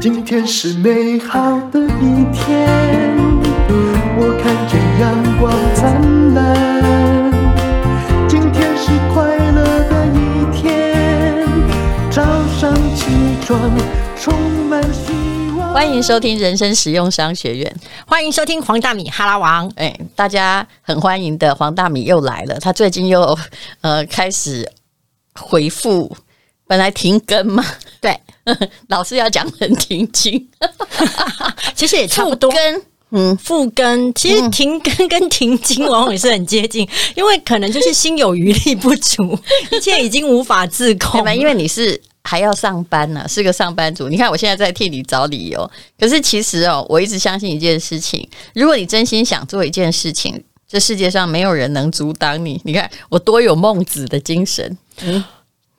今天是美好的一天，我看见阳光灿烂。今天是快乐的一天，早上起床充满希望。欢迎收听人生实用商学院，欢迎收听黄大米哈拉王。哎，大家很欢迎的黄大米又来了，他最近又呃开始回复，本来停更嘛，对。老师要讲很停经，其实也差不多。嗯，复更其实停更跟停经往往也是很接近，因为可能就是心有余力不足，一切已经无法自控。因为你是还要上班呢、啊，是个上班族。你看我现在在替你找理由，可是其实哦，我一直相信一件事情：如果你真心想做一件事情，这世界上没有人能阻挡你。你看我多有孟子的精神。嗯。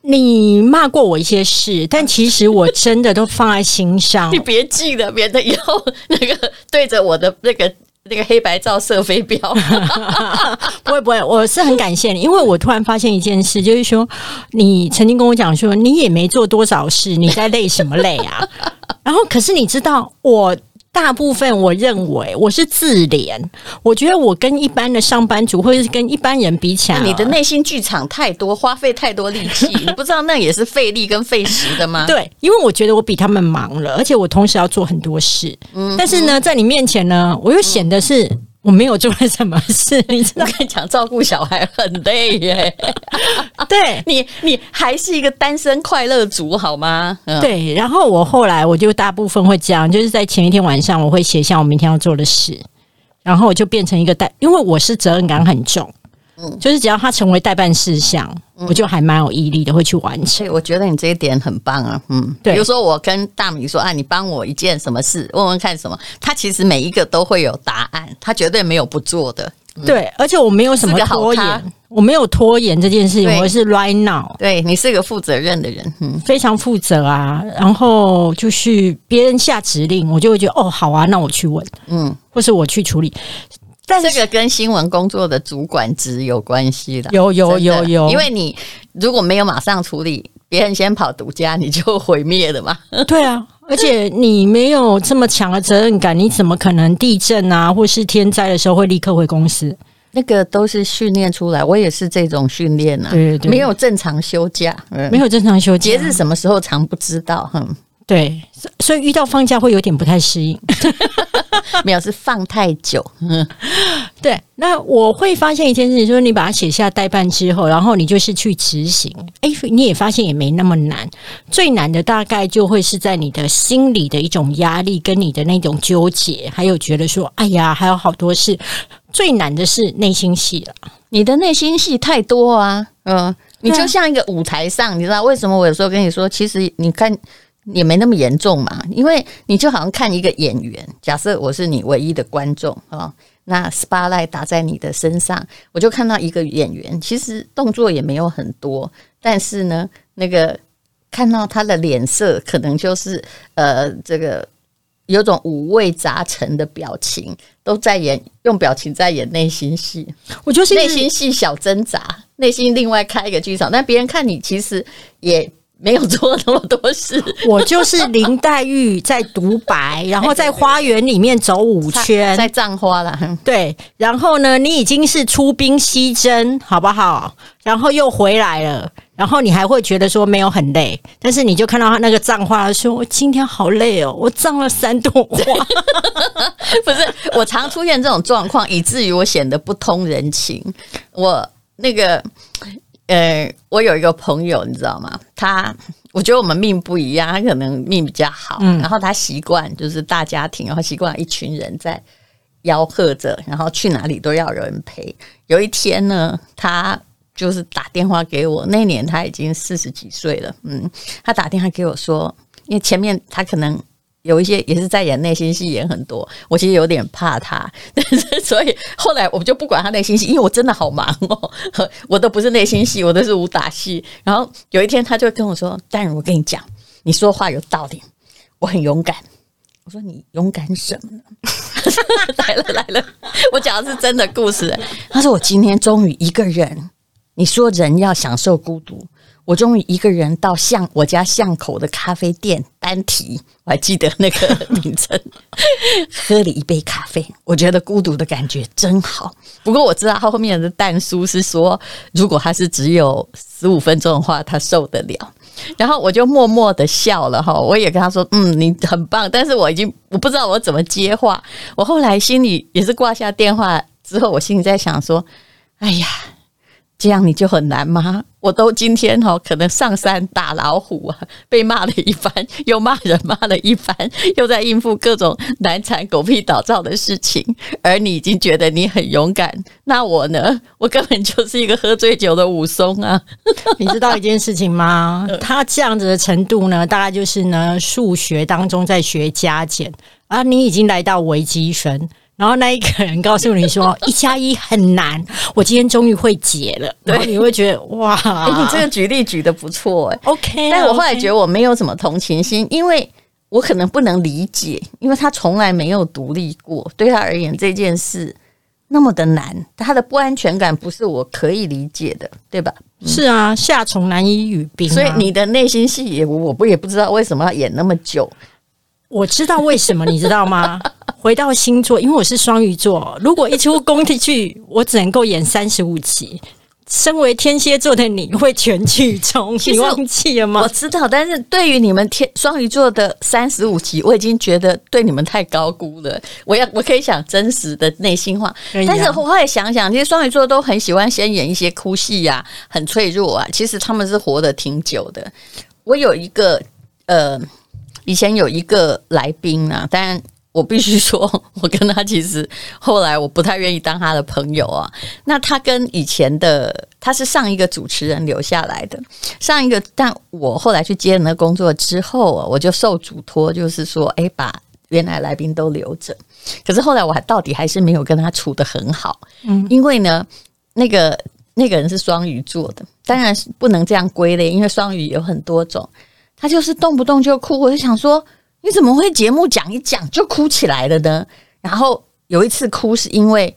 你骂过我一些事，但其实我真的都放在心上。你别记得，免得以后 那个对着我的那个那个黑白照射飞镖。不会不会，我是很感谢你，因为我突然发现一件事，就是说你曾经跟我讲说，你也没做多少事，你在累什么累啊？然后可是你知道我。大部分我认为我是自怜，我觉得我跟一般的上班族或者是跟一般人比起来，你的内心剧场太多，花费太多力气，你不知道那也是费力跟费时的吗？对，因为我觉得我比他们忙了，而且我同时要做很多事。嗯，但是呢，在你面前呢，我又显得是。我没有做了什么事，你真的？跟你讲，照顾小孩很累耶。对你，你还是一个单身快乐族，好吗？嗯、对。然后我后来，我就大部分会这样，就是在前一天晚上，我会写下我明天要做的事，然后我就变成一个单，因为我是责任感很重。嗯，就是只要他成为待办事项，嗯、我就还蛮有毅力的，会去完成。我觉得你这一点很棒啊，嗯，对。比如说我跟大米说啊，你帮我一件什么事，问问看什么，他其实每一个都会有答案，他绝对没有不做的。嗯、对，而且我没有什么拖延，我没有拖延这件事情，我是 right now。对，你是一个负责任的人，嗯，非常负责啊。然后就是别人下指令，我就会觉得哦，好啊，那我去问，嗯，或是我去处理。但这个跟新闻工作的主管职有关系的，有有有有，因为你如果没有马上处理，别人先跑独家，你就毁灭了嘛。对啊，而且你没有这么强的责任感，你怎么可能地震啊或是天灾的时候会立刻回公司？那个都是训练出来，我也是这种训练啊。对对，没有正常休假，没有正常休假，节日什么时候常不知道，哼。对，所以遇到放假会有点不太适应，没有是放太久。嗯，对。那我会发现一件事情，就是你把它写下待办之后，然后你就是去执行。哎，你也发现也没那么难。最难的大概就会是在你的心里的一种压力，跟你的那种纠结，还有觉得说，哎呀，还有好多事。最难的是内心戏了。你的内心戏太多啊。嗯，你就像一个舞台上，你知道为什么我有时候跟你说，其实你看。也没那么严重嘛，因为你就好像看一个演员，假设我是你唯一的观众啊，那 spotlight 打在你的身上，我就看到一个演员，其实动作也没有很多，但是呢，那个看到他的脸色，可能就是呃，这个有种五味杂陈的表情，都在演用表情在演内心戏。我就是内心戏小挣扎，内心另外开一个剧场，但别人看你其实也。没有做那么多事，我就是林黛玉在独白，然后在花园里面走五圈，在葬花了。对，然后呢，你已经是出兵西征，好不好？然后又回来了，然后你还会觉得说没有很累，但是你就看到他那个葬花说：“我今天好累哦，我葬了三朵花。”不是，我常出现这种状况，以至于我显得不通人情。我那个。呃，我有一个朋友，你知道吗？他我觉得我们命不一样，他可能命比较好，嗯、然后他习惯就是大家庭，然后习惯一群人在吆喝着，然后去哪里都要有人陪。有一天呢，他就是打电话给我，那年他已经四十几岁了，嗯，他打电话给我说，因为前面他可能。有一些也是在演内心戏，演很多。我其实有点怕他，但是所以后来我就不管他内心戏，因为我真的好忙哦，我都不是内心戏，我都是武打戏。然后有一天他就跟我说：“淡如，我跟你讲，你说话有道理，我很勇敢。”我说：“你勇敢什么呢？” 来了来了，我讲的是真的故事。他说：“我今天终于一个人。”你说人要享受孤独。我终于一个人到巷我家巷口的咖啡店单提，我还记得那个名称，喝了一杯咖啡。我觉得孤独的感觉真好。不过我知道他后面的但书是说，如果他是只有十五分钟的话，他受得了。然后我就默默的笑了哈，我也跟他说，嗯，你很棒。但是我已经我不知道我怎么接话。我后来心里也是挂下电话之后，我心里在想说，哎呀。这样你就很难吗？我都今天哈，可能上山打老虎啊，被骂了一番，又骂人骂了一番，又在应付各种难缠狗屁倒灶的事情，而你已经觉得你很勇敢，那我呢？我根本就是一个喝醉酒的武松啊！你知道一件事情吗？他这样子的程度呢，大概就是呢，数学当中在学加减啊，你已经来到微积分。然后那一个人告诉你说 一加一很难，我今天终于会解了。然后你会觉得哇，哎，你这个举例举的不错哎。OK，但我后来觉得我没有什么同情心，因为我可能不能理解，因为他从来没有独立过，对他而言这件事那么的难，他的不安全感不是我可以理解的，对吧？是啊，夏虫难以语冰，所以你的内心戏也我不也不知道为什么要演那么久。我知道为什么，你知道吗？回到星座，因为我是双鱼座，如果一出宫廷剧，我只能够演三十五集。身为天蝎座的你会全剧终，你忘记了吗？我知道，但是对于你们天双鱼座的三十五集，我已经觉得对你们太高估了。我要我可以讲真实的内心话，但是我后来想想，其实双鱼座都很喜欢先演一些哭戏呀，很脆弱啊。其实他们是活得挺久的。我有一个呃，以前有一个来宾啊，当然。我必须说，我跟他其实后来我不太愿意当他的朋友啊。那他跟以前的他是上一个主持人留下来的，上一个，但我后来去接了那工作之后啊，我就受嘱托，就是说，哎，把原来来宾都留着。可是后来我还到底还是没有跟他处得很好，嗯，因为呢，那个那个人是双鱼座的，当然是不能这样归类，因为双鱼有很多种，他就是动不动就哭，我就想说。你怎么会节目讲一讲就哭起来了呢？然后有一次哭是因为，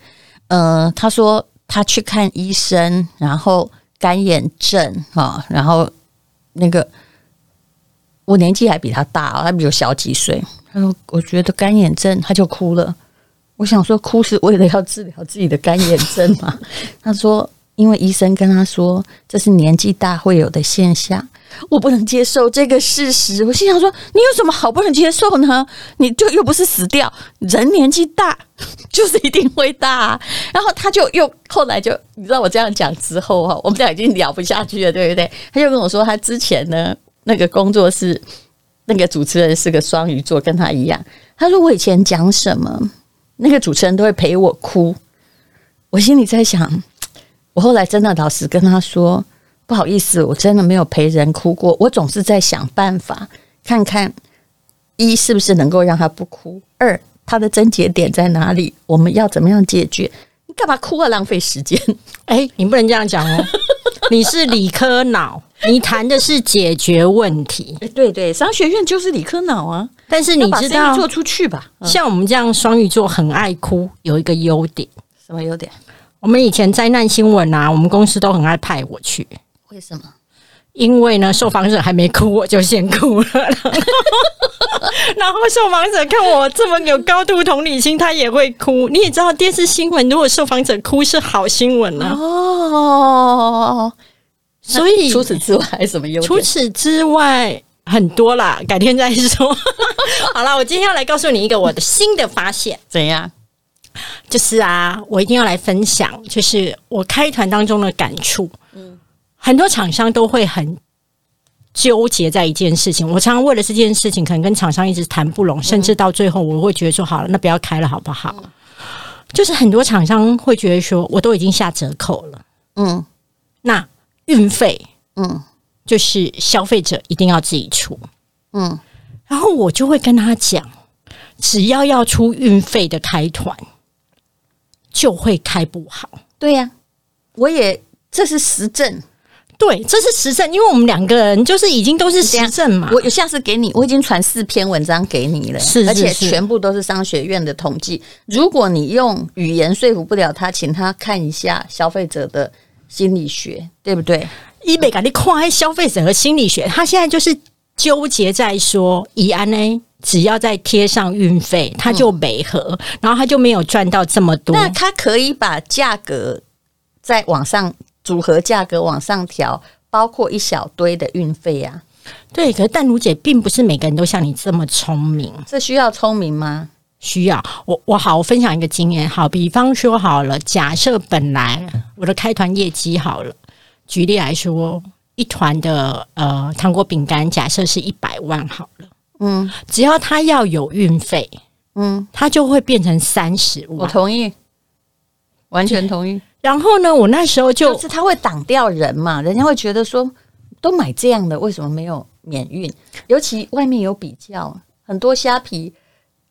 呃，他说他去看医生，然后干眼症啊，然后那个我年纪还比他大，他比我小几岁。他说我觉得干眼症，他就哭了。我想说哭是为了要治疗自己的干眼症嘛？他说因为医生跟他说这是年纪大会有的现象。我不能接受这个事实，我心想说：“你有什么好不能接受呢？你就又不是死掉，人年纪大 就是一定会大。”然后他就又后来就你知道我这样讲之后哈，我们俩已经聊不下去了，对不对？他就跟我说，他之前呢那个工作是那个主持人是个双鱼座，跟他一样。他说我以前讲什么，那个主持人都会陪我哭。我心里在想，我后来真的老实跟他说。不好意思，我真的没有陪人哭过。我总是在想办法，看看一是不是能够让他不哭，二他的症结点在哪里，我们要怎么样解决？你干嘛哭啊？浪费时间！哎，你不能这样讲哦。你是理科脑，你谈的是解决问题。对对，商学院就是理科脑啊。但是你知道，做出去吧。像我们这样双鱼座很爱哭，有一个优点。什么优点？我们以前灾难新闻啊，我们公司都很爱派我去。为什么？因为呢，受访者还没哭，我就先哭了。然后受访者看我这么有高度同理心，他也会哭。你也知道，电视新闻如果受访者哭是好新闻呢。哦，所以除此之外还有什么优点？除此之外很多啦，改天再说。好了，我今天要来告诉你一个我的新的发现。怎样？就是啊，我一定要来分享，就是我开团当中的感触。嗯。很多厂商都会很纠结在一件事情，我常常为了这件事情，可能跟厂商一直谈不拢，甚至到最后我会觉得说，好了，那不要开了，好不好？就是很多厂商会觉得说，我都已经下折扣了，嗯，那运费，嗯，就是消费者一定要自己出，嗯，然后我就会跟他讲，只要要出运费的开团，就会开不好。对呀，我也这是实证。对，这是实证，因为我们两个人就是已经都是实证嘛。我下次给你，我已经传四篇文章给你了，是，是，是，而且全部都是商学院的统计。如果你用语言说服不了他，请他看一下消费者的心理学，对不对？伊美感你夸消费者和心理学，他现在就是纠结在说，以安呢，只要再贴上运费，他就没合，嗯、然后他就没有赚到这么多。那他可以把价格再往上，组合价格往上调，包括一小堆的运费啊。对，可是淡如姐并不是每个人都像你这么聪明，这需要聪明吗？需要。我我好，我分享一个经验。好，比方说好了，假设本来我的开团业绩好了，举例来说，一团的呃糖果饼干，假设是一百万好了，嗯，只要他要有运费，嗯，他就会变成三十万。我同意，完全同意。然后呢，我那时候就，就是他会挡掉人嘛，人家会觉得说。都买这样的，为什么没有免运？尤其外面有比较，很多虾皮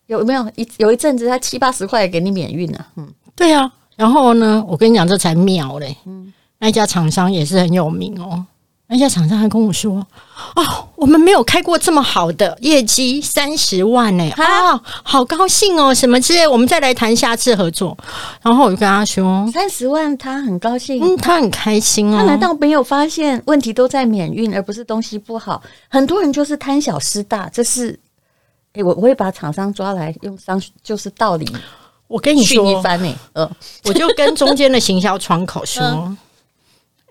有没有一有一阵子，他七八十块给你免运啊？嗯，对啊。然后呢，我跟你讲，这才妙嘞。嗯，那家厂商也是很有名哦。那家厂商还跟我说：“哦，我们没有开过这么好的业绩，三十万呢！啊、哦，好高兴哦，什么之类，我们再来谈下次合作。”然后我就跟他说：“三十万，他很高兴，嗯，他很开心哦。他难道没有发现问题都在免运，而不是东西不好？很多人就是贪小失大，这是……哎，我我会把厂商抓来用商，就是道理。我跟你说一番呢，呃，我就跟中间的行销窗口说。嗯”哎，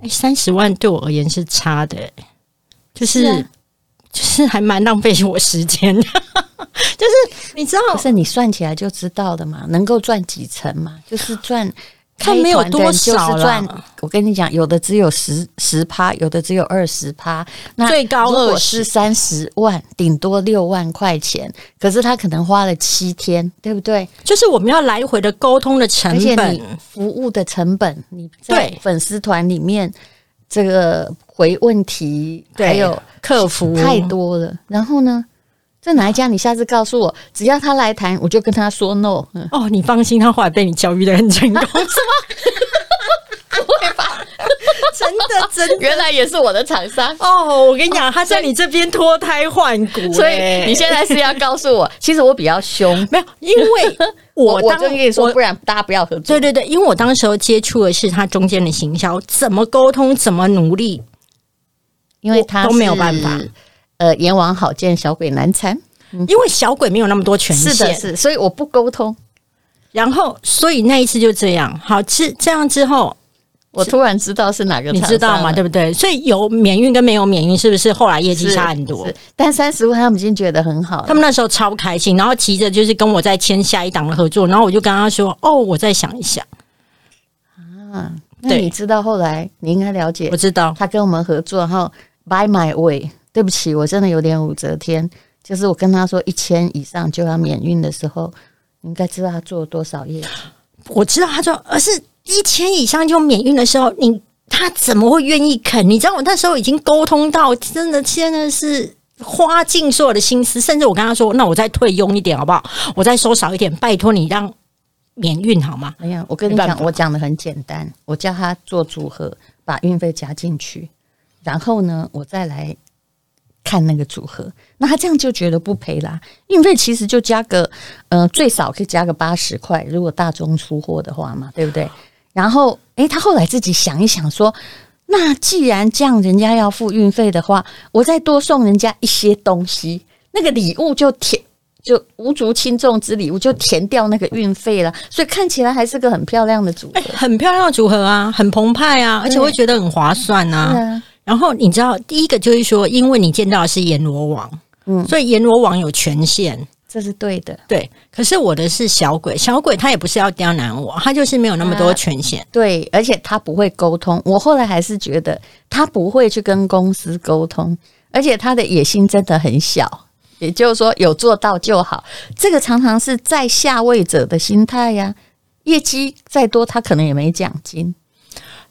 三十万对我而言是差的，就是，就是还蛮浪费我时间的，就是你知道，不是你算起来就知道的嘛，能够赚几成嘛，就是赚。他没有多少赚，我跟你讲，有的只有十十趴，有的只有二十趴。那最高如果是三十万，顶多六万块钱。可是他可能花了七天，对不对？就是我们要来回的沟通的成本，服务的成本，你在粉丝团里面这个回问题，还有客服太多了。然后呢？在哪一家？你下次告诉我，只要他来谈，我就跟他说 no。哦，你放心，他后来被你教育的很成功，是吗？不会吧？真的，真的，原来也是我的厂商哦。我跟你讲，他在你这边脱胎换骨，所以你现在是要告诉我，其实我比较凶，没有，因为我 当我跟你说，不然大家不要合作。对对对，因为我当时候接触的是他中间的行销，怎么沟通，怎么努力，因为他都没有办法。呃，阎王好见，小鬼难缠，嗯，因为小鬼没有那么多权限，是的，是，所以我不沟通。然后，所以那一次就这样，好，这这样之后，我突然知道是哪个，你知道吗？对不对？所以有免运跟没有免运，是不是后来业绩差很多？但三十万他们已经觉得很好，他们那时候超开心，然后急着就是跟我再签下一档的合作，然后我就跟他说：“哦，我再想一想。”啊，那你知道后来你应该了解，我知道他跟我们合作，然后 Buy My Way。对不起，我真的有点武则天。就是我跟他说一千以上就要免运的时候，你应该知道他做了多少业绩。我知道他说，而是一千以上就免运的时候，你他怎么会愿意肯？你知道我那时候已经沟通到，真的现在是花尽所有的心思，甚至我跟他说，那我再退佣一点好不好？我再收少一点，拜托你让免运好吗？哎呀，我跟你讲，我讲的很简单，我叫他做组合，把运费加进去，然后呢，我再来。看那个组合，那他这样就觉得不赔啦。运费其实就加个，呃，最少可以加个八十块，如果大宗出货的话嘛，对不对？然后，诶，他后来自己想一想说，那既然这样，人家要付运费的话，我再多送人家一些东西，那个礼物就填，就无足轻重之礼物就填掉那个运费了，所以看起来还是个很漂亮的组合，很漂亮的组合啊，很澎湃啊，而且会觉得很划算啊。然后你知道，第一个就是说，因为你见到的是阎罗王，嗯，所以阎罗王有权限，这是对的，对。可是我的是小鬼，小鬼他也不是要刁难我，他就是没有那么多权限，啊，对，而且他不会沟通。我后来还是觉得他不会去跟公司沟通，而且他的野心真的很小，也就是说有做到就好。这个常常是在下位者的心态呀，业绩再多，他可能也没奖金。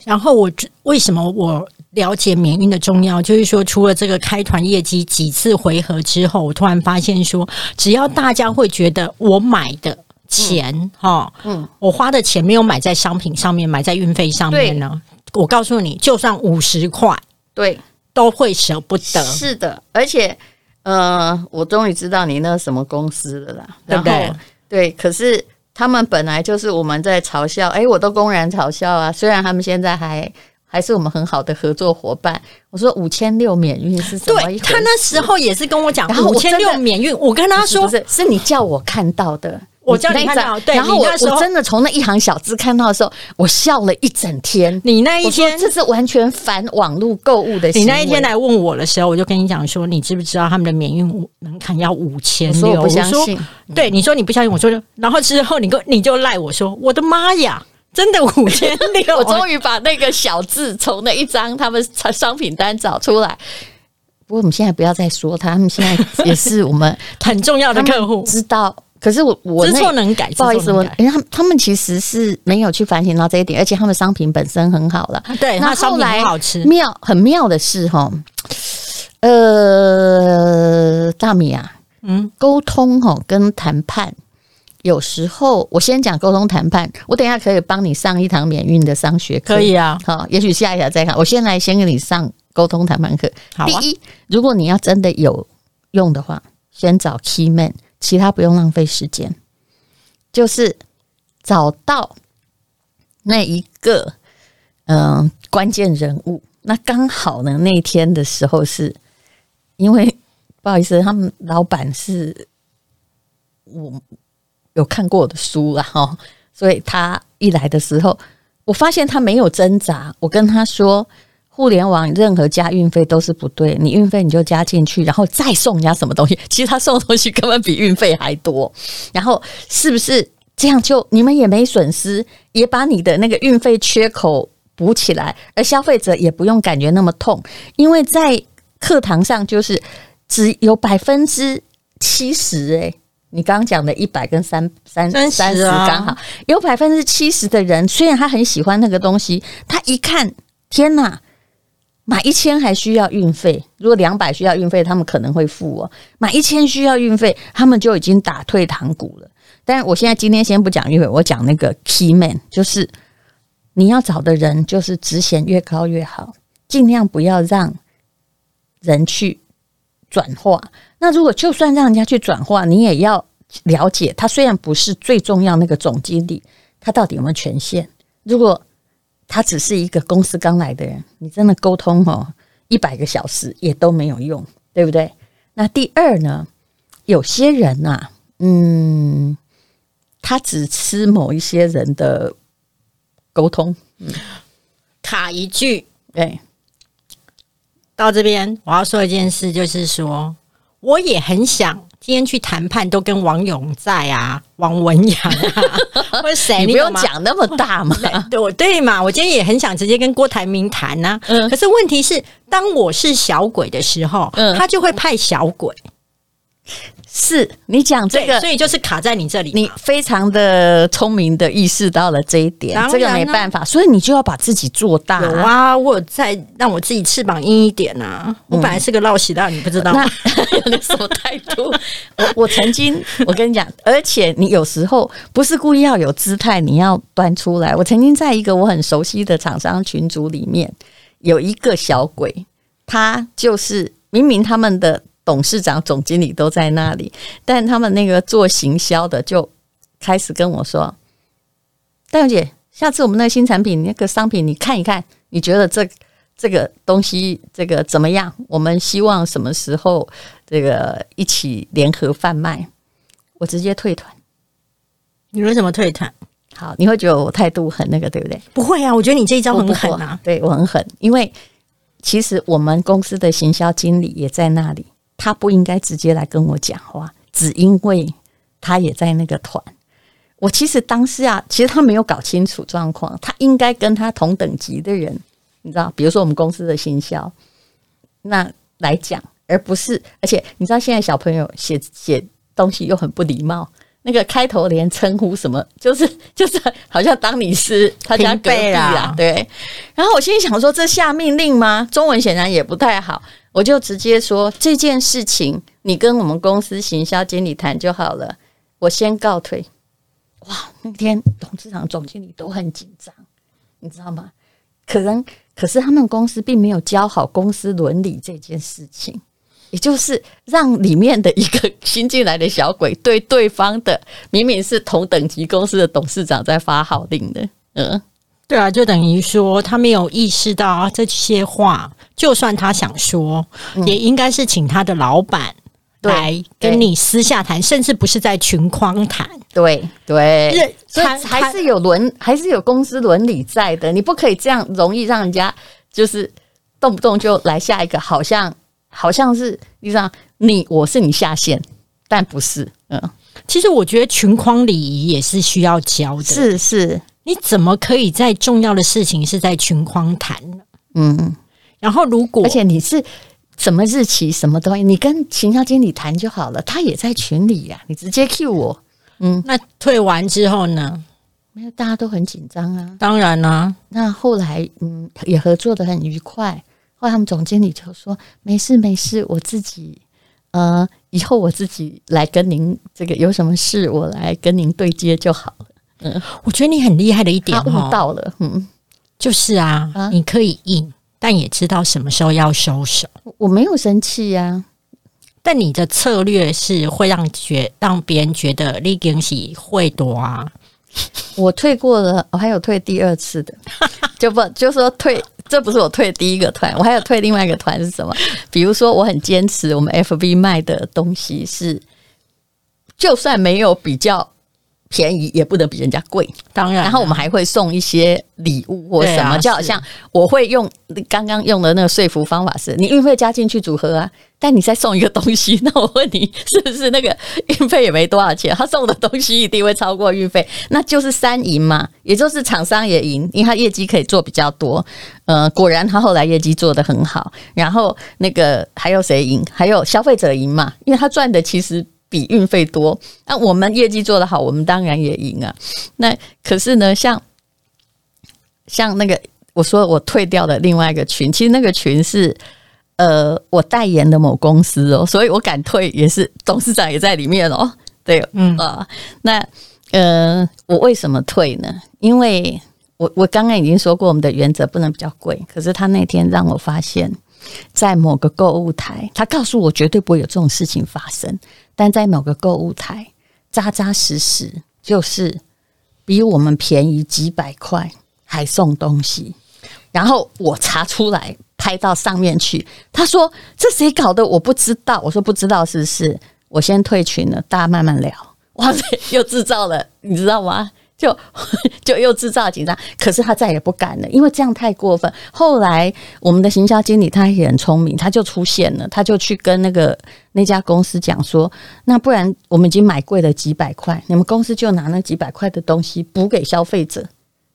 然后我为什么我？了解免运的重要，就是说，除了这个开团业绩几次回合之后，我突然发现说，只要大家会觉得我买的钱，哈，嗯，我花的钱没有买在商品上面，买在运费上面呢，我告诉你，就算五十块，对，都会舍不得。是的，而且，呃，我终于知道你那什么公司了啦，对不对？对，可是他们本来就是我们在嘲笑，哎，我都公然嘲笑啊，虽然他们现在还。还是我们很好的合作伙伴。我说五千六免运是什么？对，他那时候也是跟我讲，然后五千六免运，我跟他说不是，不是，是你叫我看到的。我叫你看到，对，然后我我真的从那一行小字看到的时候，我笑了一整天。你那一天这是完全反网络购物的。你那一天来问我的时候，我就跟你讲说，你知不知道他们的免运门槛要五千六？我不相信。对，你说你不相信，我说，然后之后你跟你就赖我说，我的妈呀，真的五千六！我终于把那个小字从那一张他们商品单找出来。不过我们现在不要再说他，他们现在也是我们 很重要的客户，知道。可是我我知错能改，不好意思，我因为他们他们其实是没有去反省到这一点，而且他们商品本身很好了。对，那商品很好吃。妙很妙的是哈，呃，大米啊，嗯，沟通哈跟谈判，有时候我先讲沟通谈判，我等一下可以帮你上一堂免运的商学课，可以啊。好，也许下一条再看。我先来先给你上沟通谈判课。好啊。第一，如果你要真的有用的话，先找 key man。其他不用浪费时间，就是找到那一个嗯、呃、关键人物。那刚好呢，那天的时候是因为不好意思，他们老板是我有看过我的书啊，哈，所以他一来的时候，我发现他没有挣扎。我跟他说。互联网任何加运费都是不对，你运费你就加进去，然后再送人家什么东西。其实他送的东西根本比运费还多。然后是不是这样就你们也没损失，也把你的那个运费缺口补起来，而消费者也不用感觉那么痛，因为在课堂上就是只有百分之七十诶，你刚刚讲的一百跟三三三十刚好有百分之七十的人，虽然他很喜欢那个东西，他一看天哪！买一千还需要运费，如果两百需要运费，他们可能会付哦。买一千需要运费，他们就已经打退堂鼓了。但我现在今天先不讲运费，我讲那个 key man，就是你要找的人，就是职衔越高越好，尽量不要让人去转化。那如果就算让人家去转化，你也要了解，他虽然不是最重要那个总经理，他到底有没有权限？如果他只是一个公司刚来的人，你真的沟通哦，一百个小时也都没有用，对不对？那第二呢，有些人呐、啊，嗯，他只吃某一些人的沟通，嗯，卡一句，对，到这边我要说一件事，就是说，我也很想。今天去谈判都跟王勇在啊、王文洋啊，或者谁？你不用讲那么大嘛？对，我对嘛？我今天也很想直接跟郭台铭谈呐。嗯，可是问题是，当我是小鬼的时候，嗯，他就会派小鬼。是你讲这个，所以就是卡在你这里。你非常的聪明的意识到了这一点，这个没办法，所以你就要把自己做大。有啊，我有在让我自己翅膀硬一点啊。我本来是个闹喜的，你不知道？那 那什么态度？我我曾经，我跟你讲，而且你有时候不是故意要有姿态，你要端出来。我曾经在一个我很熟悉的厂商群组里面，有一个小鬼，他就是明明他们的。董事长、总经理都在那里，但他们那个做行销的就开始跟我说：“戴小姐，下次我们那个新产品、那个商品，你看一看，你觉得这这个东西这个怎么样？我们希望什么时候这个一起联合贩卖？”我直接退团。你为什么退团？好，你会觉得我态度很那个，对不对？不会啊，我觉得你这一招很狠啊。对，我很狠，因为其实我们公司的行销经理也在那里。他不应该直接来跟我讲话，只因为他也在那个团。我其实当时啊，其实他没有搞清楚状况，他应该跟他同等级的人，你知道，比如说我们公司的行销，那来讲，而不是，而且你知道，现在小朋友写写东西又很不礼貌。那个开头连称呼什么，就是 就是好像当你是他家隔壁啊，对。然后我心里想说，这下命令吗？中文显然也不太好，我就直接说这件事情，你跟我们公司行销经理谈就好了。我先告退。哇，那天董事长、总经理都很紧张，你知道吗？可能可是他们公司并没有教好公司伦理这件事情。也就是让里面的一个新进来的小鬼对对方的明明是同等级公司的董事长在发号令的，嗯，对啊，就等于说他没有意识到这些话，就算他想说，嗯、也应该是请他的老板来跟你私下谈，甚至不是在群框谈。对对，所以还是有伦，还是有公司伦理在的。你不可以这样容易让人家就是动不动就来下一个，好像好像是你知道，你我是你下线，但不是。嗯，其实我觉得群框礼仪也是需要教的。是是。你怎么可以在重要的事情是在群框谈呢？嗯，然后如果而且你是什么日期什么东西，你跟行销经理谈就好了，他也在群里呀、啊，你直接 cue 我。嗯，那退完之后呢？没有，大家都很紧张啊。当然啦、啊，那后来嗯也合作的很愉快。后来他们总经理就说：“没事没事，我自己呃以后我自己来跟您这个有什么事，我来跟您对接就好了。”嗯，我觉得你很厉害的一点，悟到了，嗯，就是啊，啊你可以硬，但也知道什么时候要收手。我没有生气呀、啊，但你的策略是会让觉让别人觉得你惊喜会多啊。我退过了，我还有退第二次的，就不就说退，这不是我退第一个团，我还有退另外一个团是什么？比如说，我很坚持，我们 FB 卖的东西是，就算没有比较。便宜也不能比人家贵，当然。然后我们还会送一些礼物或什么，啊、就好像我会用刚刚用的那个说服方法是，你运费加进去组合啊，但你再送一个东西，那我问你是不是那个运费也没多少钱？他送的东西一定会超过运费，那就是三赢嘛，也就是厂商也赢，因为他业绩可以做比较多。呃，果然他后来业绩做得很好，然后那个还有谁赢？还有消费者赢嘛，因为他赚的其实。比运费多，那我们业绩做得好，我们当然也赢啊。那可是呢，像像那个我说我退掉的另外一个群，其实那个群是呃我代言的某公司哦，所以我敢退，也是董事长也在里面哦。对，嗯啊，那呃我为什么退呢？因为我我刚刚已经说过，我们的原则不能比较贵。可是他那天让我发现，在某个购物台，他告诉我绝对不会有这种事情发生。但在某个购物台，扎扎实实就是比我们便宜几百块，还送东西。然后我查出来，拍到上面去。他说：“这谁搞的？我不知道。”我说：“不知道是不是？”我先退群了，大家慢慢聊。哇塞，又制造了，你知道吗？就 就又制造紧张，可是他再也不敢了，因为这样太过分。后来我们的行销经理他也很聪明，他就出现了，他就去跟那个那家公司讲说：“那不然我们已经买贵了几百块，你们公司就拿那几百块的东西补给消费者，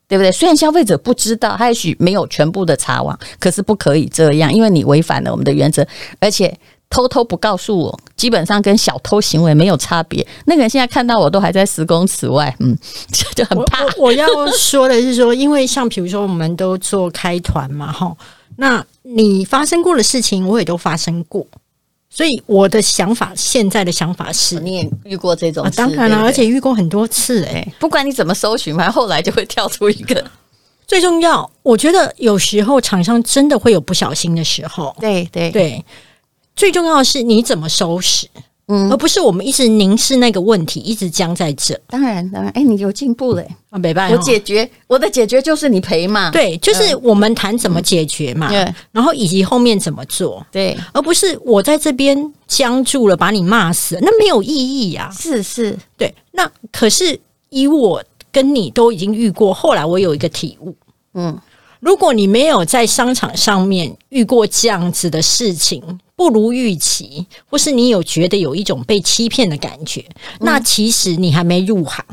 对不对？虽然消费者不知道，他也许没有全部的查网，可是不可以这样，因为你违反了我们的原则，而且。”偷偷不告诉我，基本上跟小偷行为没有差别。那个人现在看到我都还在十公尺外，嗯，这 就很怕。我，我，我要说的是说，因为像比如说，我们都做开团嘛，哈，那你发生过的事情，我也都发生过，所以我的想法，现在的想法是，你也遇过这种事，啊，当然了，而且遇过很多次，欸，哎，不管你怎么搜寻，反正后来就会跳出一个。最重要，我觉得有时候厂商真的会有不小心的时候，对对对。最重要的是你怎么收拾，嗯，而不是我们一直凝视那个问题，一直僵在这。当然，当然，哎、欸，你有进步嘞。啊，没办法，我解决我的解决就是你赔嘛，对，就是我们谈怎么解决嘛，对、嗯，然后以及后面怎么做，对，而不是我在这边僵住了，把你骂死，那没有意义呀、啊。是是，对，那可是以我跟你都已经遇过，后来我有一个体悟，嗯。如果你没有在商场上面遇过这样子的事情，不如预期，或是你有觉得有一种被欺骗的感觉，嗯、那其实你还没入行，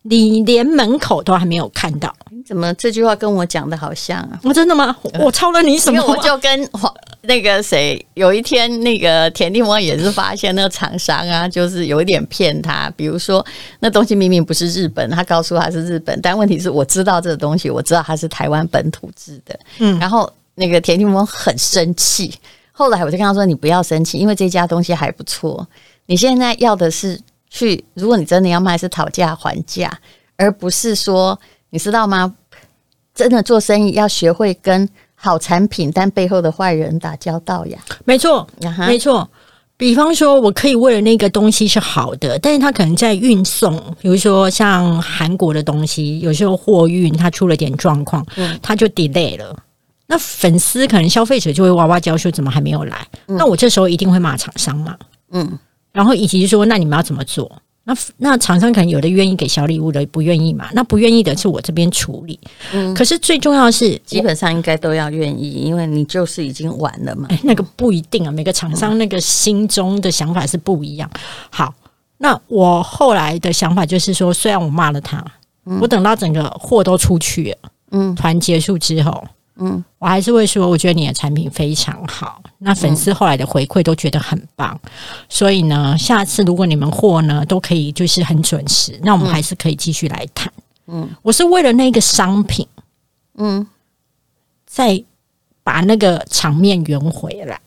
你连门口都还没有看到。怎么这句话跟我讲的好像啊？我真的吗？我抄了你什么？因为我就跟黄那个谁，有一天那个田定峰也是发现那个厂商啊，就是有一点骗他。比如说那东西明明不是日本，他告诉他是日本，但问题是我知道这个东西，我知道它是台湾本土制的。嗯，然后那个田定峰很生气。后来我就跟他说：“你不要生气，因为这家东西还不错。你现在要的是去，如果你真的要卖，是讨价还价，而不是说。”你知道吗？真的做生意要学会跟好产品但背后的坏人打交道呀。没错，没错。比方说，我可以为了那个东西是好的，但是他可能在运送，比如说像韩国的东西，有时候货运它出了点状况，嗯，他就 delay 了。那粉丝可能消费者就会哇哇叫说怎么还没有来？嗯、那我这时候一定会骂厂商嘛，嗯，然后以及说那你们要怎么做？那那厂商可能有的愿意给小礼物的，不愿意嘛？那不愿意的是我这边处理。嗯，可是最重要的是，基本上应该都要愿意，因为你就是已经晚了嘛。哎，那个不一定啊，每个厂商那个心中的想法是不一样。好，那我后来的想法就是说，虽然我骂了他，嗯、我等到整个货都出去了，嗯，团结束之后。嗯，我还是会说，我觉得你的产品非常好。那粉丝后来的回馈都觉得很棒，嗯、所以呢，下次如果你们货呢都可以就是很准时，那我们还是可以继续来谈。嗯，我是为了那个商品，嗯，再把那个场面圆回来。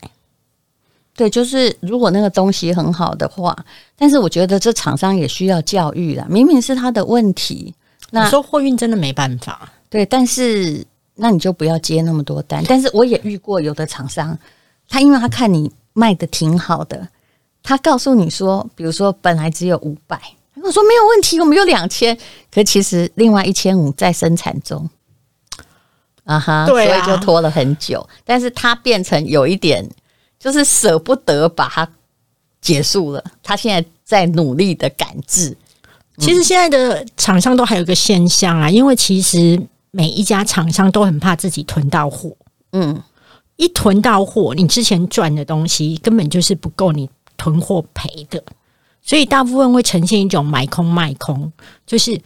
对，就是如果那个东西很好的话，但是我觉得这厂商也需要教育了。明明是他的问题，那说货运真的没办法。对，但是。那你就不要接那么多单。但是我也遇过有的厂商，他因为他看你卖的挺好的，他告诉你说，比如说本来只有五百，我说没有问题，我们有两千，可其实另外一千五在生产中，啊哈，对啊，所以就拖了很久。但是他变成有一点，就是舍不得把它结束了。他现在在努力的赶制。其实现在的厂商都还有一个现象啊，因为其实。每一家厂商都很怕自己囤到货，嗯，一囤到货，你之前赚的东西根本就是不够你囤货赔的，所以大部分会呈现一种买空卖空，就是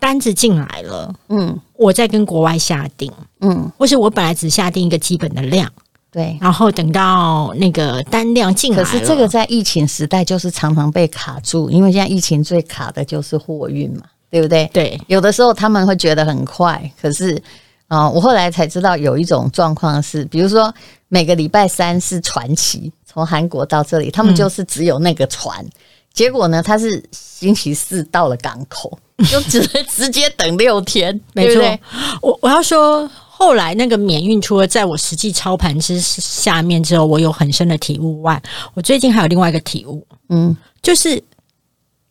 单子进来了，嗯，我再跟国外下定，嗯，或是我本来只下定一个基本的量，对，然后等到那个单量进来，可是这个在疫情时代就是常常被卡住，因为现在疫情最卡的就是货运嘛。对不对？对，有的时候他们会觉得很快，可是啊、呃，我后来才知道有一种状况是，比如说每个礼拜三是传奇，从韩国到这里，他们就是只有那个船，嗯、结果呢，他是星期四到了港口，就只能直接等六天，没错。对对，我我要说，后来那个免运，除了在我实际操盘之下面之后，我有很深的体悟外，我最近还有另外一个体悟，嗯，就是。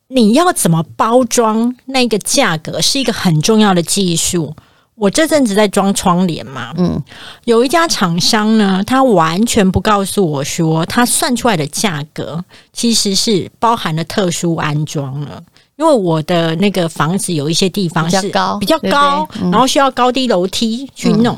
你要怎么包装那个价格是一个很重要的技术。我这阵子在装窗帘嘛，嗯，有一家厂商呢，他完全不告诉我说，他算出来的价格其实是包含了特殊安装了。因为我的那个房子有一些地方是比较高，比较高，然后需要高低楼梯去弄。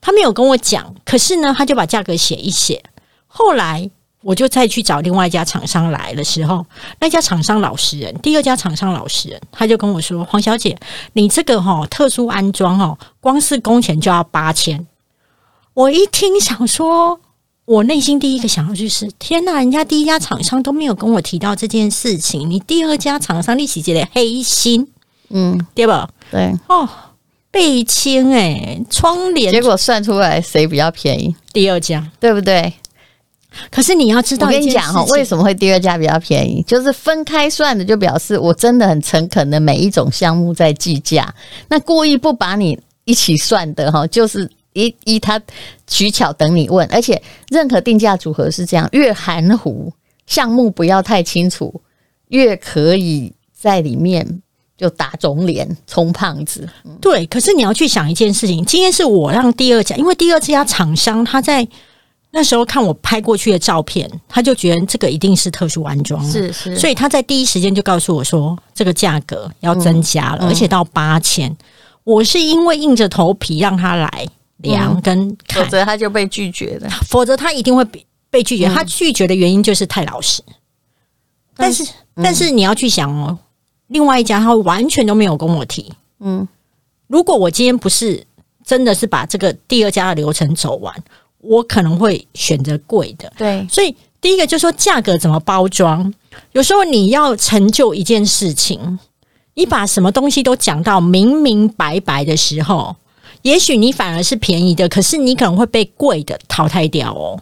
他没有跟我讲，可是呢，他就把价格写一写。后来。我就再去找另外一家厂商来的时候，那家厂商老实人，第二家厂商老实人，他就跟我说：“黄小姐，你这个哈特殊安装哦，光是工钱就要八千。”我一听想说，我内心第一个想到就是：天哪，人家第一家厂商都没有跟我提到这件事情，你第二家厂商你是觉得黑心，嗯，对吧？对哦，倍清诶，窗帘，结果算出来谁比较便宜？第二家，对不对？可是你要知道，我跟你讲哈，为什么会第二家比较便宜？就是分开算的，就表示我真的很诚恳的每一种项目在计价。那故意不把你一起算的哈，就是一一他取巧等你问。而且任何定价组合是这样，越含糊，项目不要太清楚，越可以在里面就打肿脸充胖子。对，可是你要去想一件事情，今天是我让第二家，因为第二家厂商他在。那时候看我拍过去的照片，他就觉得这个一定是特殊安装，是是，所以他在第一时间就告诉我说，这个价格要增加了，嗯、而且到八千、嗯。我是因为硬着头皮让他来量跟看，否则他就被拒绝了。否则他一定会被被拒绝。嗯、他拒绝的原因就是太老实。但是，嗯、但是你要去想哦，另外一家他完全都没有跟我提。嗯，如果我今天不是真的是把这个第二家的流程走完。我可能会选择贵的，对，所以第一个就是说价格怎么包装。有时候你要成就一件事情，你把什么东西都讲到明明白白的时候，也许你反而是便宜的，可是你可能会被贵的淘汰掉哦。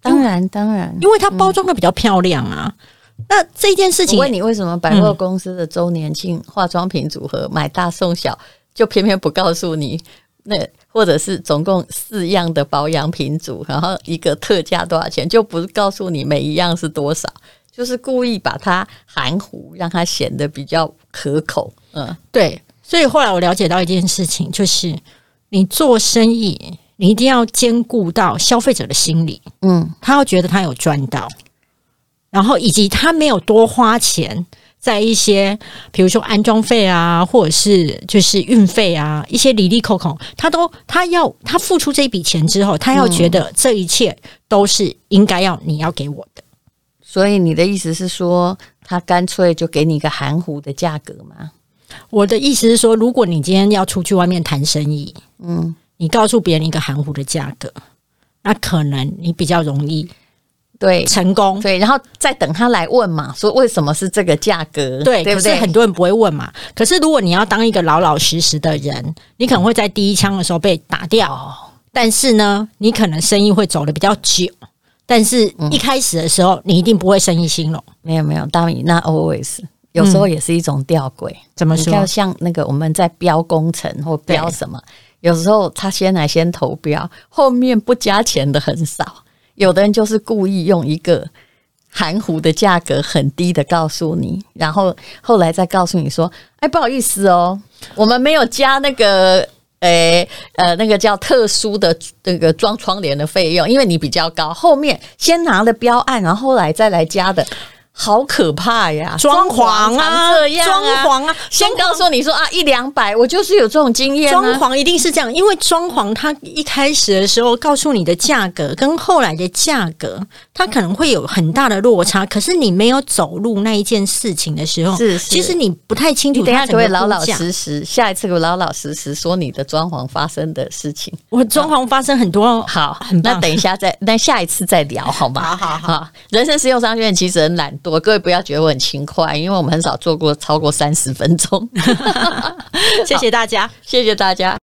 当然，当然，因为它包装的比较漂亮啊。嗯、那这件事情，我问你为什么百货公司的周年庆化妆品组合买大送小，就偏偏不告诉你那或者是总共四样的保养品组，然后一个特价多少钱，就不是告诉你每一样是多少，就是故意把它含糊，让它显得比较可口。嗯，对。所以后来我了解到一件事情，就是你做生意，你一定要兼顾到消费者的心理，嗯，他要觉得他有赚到，然后以及他没有多花钱。在一些，比如说安装费啊，或者是就是运费啊，一些里里扣扣，他都他要他付出这一笔钱之后，他要觉得这一切都是应该要你要给我的。所以你的意思是说，他干脆就给你一个含糊的价格吗？我的意思是说，如果你今天要出去外面谈生意，嗯，你告诉别人一个含糊的价格，那可能你比较容易。对，成功对，然后再等他来问嘛，说为什么是这个价格？对，对不对？很多人不会问嘛。可是如果你要当一个老老实实的人，你可能会在第一枪的时候被打掉。哦、但是呢，你可能生意会走得比较久。但是一开始的时候，你一定不会生意兴隆。嗯、没有没有，大米那 always 有时候也是一种吊诡。怎么说？像那个我们在标工程或标什么，有时候他先来先投标，后面不加钱的很少。有的人就是故意用一个含糊的价格很低的告诉你，然后后来再告诉你说：“哎，不好意思哦，我们没有加那个，诶，呃，那个叫特殊的那个装窗帘的费用，因为你比较高，后面先拿了标案，然后后来再来加的。”好可怕呀！装潢啊，这样装潢啊，先告诉你说啊，一两百，我就是有这种经验。装潢一定是这样，因为装潢它一开始的时候告诉你的价格跟后来的价格，它可能会有很大的落差。可是你没有走入那一件事情的时候，是，是其实你不太清楚。等一下可不可以老老实实，下一次给我老老实实说你的装潢发生的事情。我装潢发生很多，好，那等一下再，那下一次再聊好吗？好好好，人生实用商学院其实很懒惰。我各位不要觉得我很勤快，因为我们很少做过超过三十分钟。谢谢大家，谢谢大家。